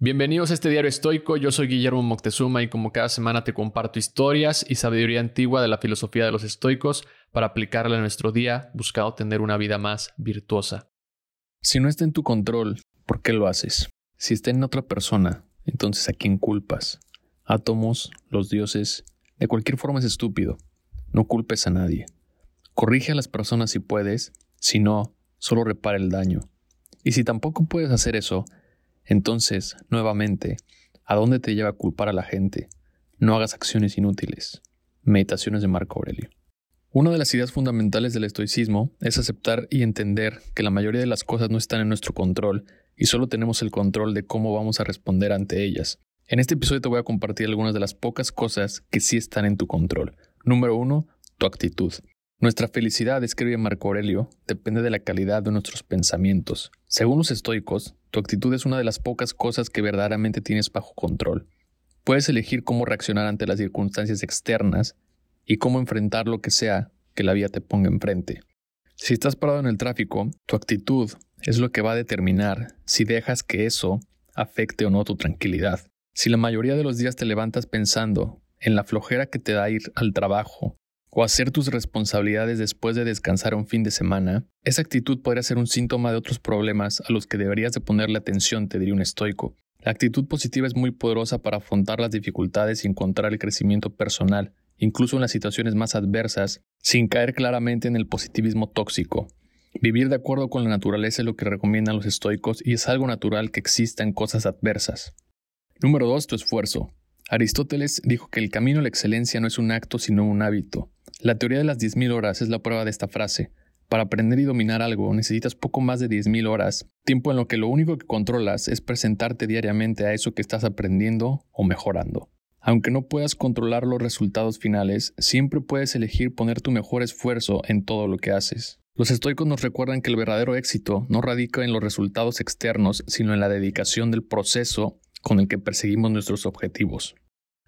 Bienvenidos a este diario estoico, yo soy Guillermo Moctezuma y como cada semana te comparto historias y sabiduría antigua de la filosofía de los estoicos para aplicarla en nuestro día buscando tener una vida más virtuosa. Si no está en tu control, ¿por qué lo haces? Si está en otra persona, entonces ¿a quién culpas? Átomos, los dioses, de cualquier forma es estúpido. No culpes a nadie. Corrige a las personas si puedes, si no, solo repara el daño. Y si tampoco puedes hacer eso, entonces, nuevamente, ¿a dónde te lleva a culpar a la gente? No hagas acciones inútiles. Meditaciones de Marco Aurelio. Una de las ideas fundamentales del estoicismo es aceptar y entender que la mayoría de las cosas no están en nuestro control y solo tenemos el control de cómo vamos a responder ante ellas. En este episodio te voy a compartir algunas de las pocas cosas que sí están en tu control. Número uno, tu actitud. Nuestra felicidad, escribe Marco Aurelio, depende de la calidad de nuestros pensamientos. Según los estoicos, tu actitud es una de las pocas cosas que verdaderamente tienes bajo control. Puedes elegir cómo reaccionar ante las circunstancias externas y cómo enfrentar lo que sea que la vida te ponga enfrente. Si estás parado en el tráfico, tu actitud es lo que va a determinar si dejas que eso afecte o no tu tranquilidad. Si la mayoría de los días te levantas pensando en la flojera que te da ir al trabajo o hacer tus responsabilidades después de descansar un fin de semana, esa actitud podría ser un síntoma de otros problemas a los que deberías de ponerle atención, te diría un estoico. La actitud positiva es muy poderosa para afrontar las dificultades y encontrar el crecimiento personal, incluso en las situaciones más adversas, sin caer claramente en el positivismo tóxico. Vivir de acuerdo con la naturaleza es lo que recomiendan los estoicos y es algo natural que existan cosas adversas. Número 2. Tu esfuerzo. Aristóteles dijo que el camino a la excelencia no es un acto sino un hábito. La teoría de las 10.000 horas es la prueba de esta frase. Para aprender y dominar algo necesitas poco más de 10.000 horas, tiempo en lo que lo único que controlas es presentarte diariamente a eso que estás aprendiendo o mejorando. Aunque no puedas controlar los resultados finales, siempre puedes elegir poner tu mejor esfuerzo en todo lo que haces. Los estoicos nos recuerdan que el verdadero éxito no radica en los resultados externos, sino en la dedicación del proceso con el que perseguimos nuestros objetivos.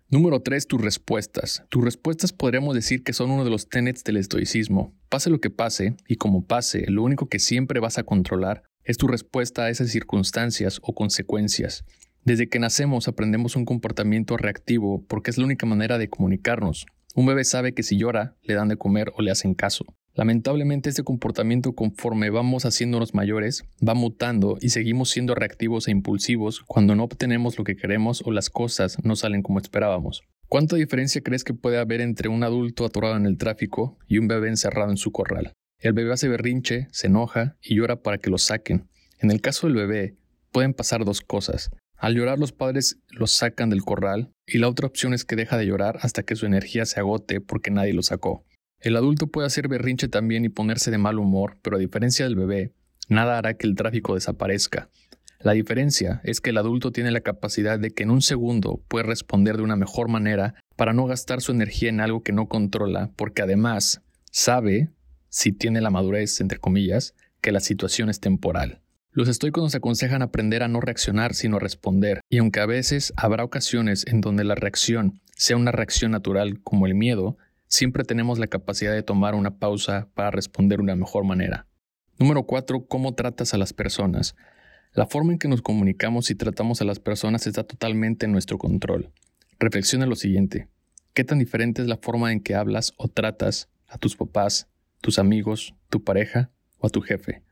Número 3. Tus respuestas. Tus respuestas podríamos decir que son uno de los tenets del estoicismo. Pase lo que pase, y como pase, lo único que siempre vas a controlar es tu respuesta a esas circunstancias o consecuencias. Desde que nacemos aprendemos un comportamiento reactivo porque es la única manera de comunicarnos. Un bebé sabe que si llora, le dan de comer o le hacen caso. Lamentablemente este comportamiento conforme vamos haciéndonos mayores va mutando y seguimos siendo reactivos e impulsivos cuando no obtenemos lo que queremos o las cosas no salen como esperábamos. ¿Cuánta diferencia crees que puede haber entre un adulto atorado en el tráfico y un bebé encerrado en su corral? El bebé hace berrinche, se enoja y llora para que lo saquen. En el caso del bebé, pueden pasar dos cosas. Al llorar los padres lo sacan del corral y la otra opción es que deja de llorar hasta que su energía se agote porque nadie lo sacó. El adulto puede hacer berrinche también y ponerse de mal humor, pero a diferencia del bebé, nada hará que el tráfico desaparezca. La diferencia es que el adulto tiene la capacidad de que en un segundo puede responder de una mejor manera para no gastar su energía en algo que no controla, porque además sabe, si tiene la madurez, entre comillas, que la situación es temporal. Los estoicos nos aconsejan aprender a no reaccionar, sino a responder, y aunque a veces habrá ocasiones en donde la reacción sea una reacción natural como el miedo, siempre tenemos la capacidad de tomar una pausa para responder de una mejor manera. Número 4. ¿Cómo tratas a las personas? La forma en que nos comunicamos y tratamos a las personas está totalmente en nuestro control. Reflexiona lo siguiente. ¿Qué tan diferente es la forma en que hablas o tratas a tus papás, tus amigos, tu pareja o a tu jefe?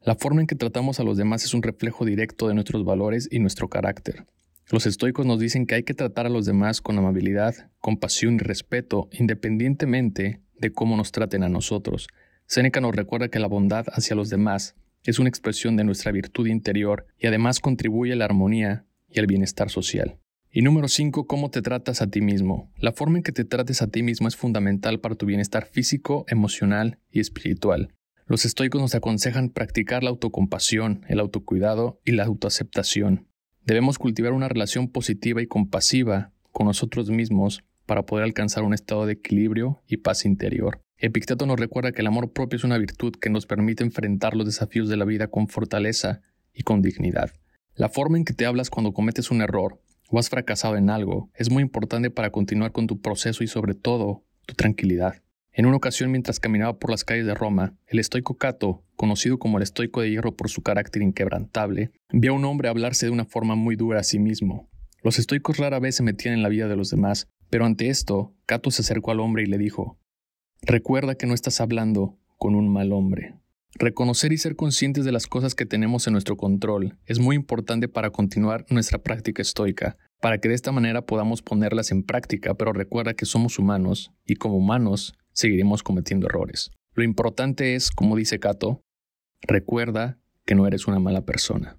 La forma en que tratamos a los demás es un reflejo directo de nuestros valores y nuestro carácter. Los estoicos nos dicen que hay que tratar a los demás con amabilidad, compasión y respeto, independientemente de cómo nos traten a nosotros. Séneca nos recuerda que la bondad hacia los demás es una expresión de nuestra virtud interior y además contribuye a la armonía y al bienestar social. Y número 5, cómo te tratas a ti mismo. La forma en que te trates a ti mismo es fundamental para tu bienestar físico, emocional y espiritual. Los estoicos nos aconsejan practicar la autocompasión, el autocuidado y la autoaceptación. Debemos cultivar una relación positiva y compasiva con nosotros mismos para poder alcanzar un estado de equilibrio y paz interior. Epicteto nos recuerda que el amor propio es una virtud que nos permite enfrentar los desafíos de la vida con fortaleza y con dignidad. La forma en que te hablas cuando cometes un error o has fracasado en algo es muy importante para continuar con tu proceso y sobre todo tu tranquilidad. En una ocasión, mientras caminaba por las calles de Roma, el estoico Cato, conocido como el estoico de hierro por su carácter inquebrantable, vio a un hombre hablarse de una forma muy dura a sí mismo. Los estoicos rara vez se metían en la vida de los demás, pero ante esto, Cato se acercó al hombre y le dijo, Recuerda que no estás hablando con un mal hombre. Reconocer y ser conscientes de las cosas que tenemos en nuestro control es muy importante para continuar nuestra práctica estoica, para que de esta manera podamos ponerlas en práctica, pero recuerda que somos humanos y como humanos seguiremos cometiendo errores. Lo importante es, como dice Cato, recuerda que no eres una mala persona.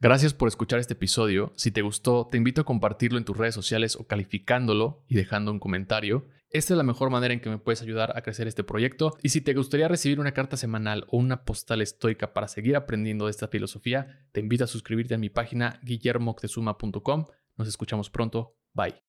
Gracias por escuchar este episodio. Si te gustó, te invito a compartirlo en tus redes sociales o calificándolo y dejando un comentario. Esta es la mejor manera en que me puedes ayudar a crecer este proyecto. Y si te gustaría recibir una carta semanal o una postal estoica para seguir aprendiendo de esta filosofía, te invito a suscribirte a mi página guillermoctezuma.com. Nos escuchamos pronto. Bye.